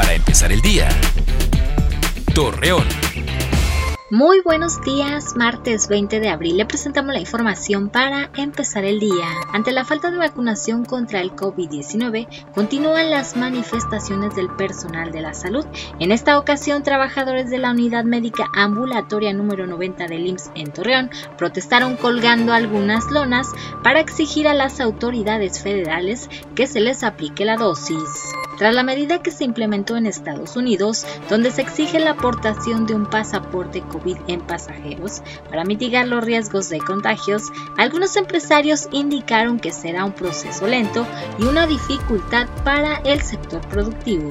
Para empezar el día. Torreón. Muy buenos días, martes 20 de abril le presentamos la información para empezar el día. Ante la falta de vacunación contra el COVID-19, continúan las manifestaciones del personal de la salud. En esta ocasión, trabajadores de la unidad médica ambulatoria número 90 del IMSS en Torreón protestaron colgando algunas lonas para exigir a las autoridades federales que se les aplique la dosis. Tras la medida que se implementó en Estados Unidos, donde se exige la aportación de un pasaporte COVID en pasajeros para mitigar los riesgos de contagios, algunos empresarios indicaron que será un proceso lento y una dificultad para el sector productivo.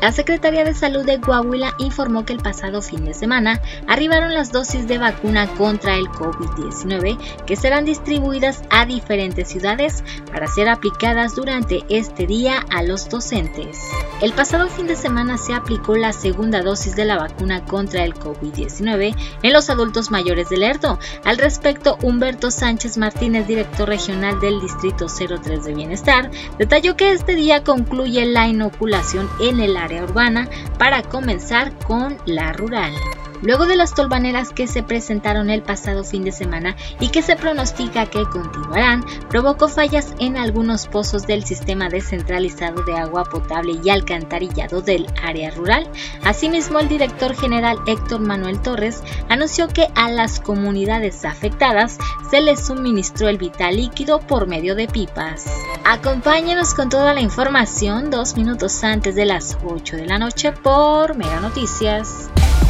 La Secretaría de Salud de Coahuila informó que el pasado fin de semana arribaron las dosis de vacuna contra el COVID-19 que serán distribuidas a diferentes ciudades para ser aplicadas durante este día a los docentes. El pasado fin de semana se aplicó la segunda dosis de la vacuna contra el COVID-19 en los adultos mayores del ERDO. Al respecto, Humberto Sánchez Martínez, director regional del Distrito 03 de Bienestar, detalló que este día concluye la inoculación en el área urbana para comenzar con la rural. Luego de las tolvaneras que se presentaron el pasado fin de semana y que se pronostica que continuarán, provocó fallas en algunos pozos del sistema descentralizado de agua potable y alcantarillado del área rural. Asimismo, el director general Héctor Manuel Torres anunció que a las comunidades afectadas se les suministró el vital líquido por medio de pipas. Acompáñenos con toda la información dos minutos antes de las 8 de la noche por Mega Noticias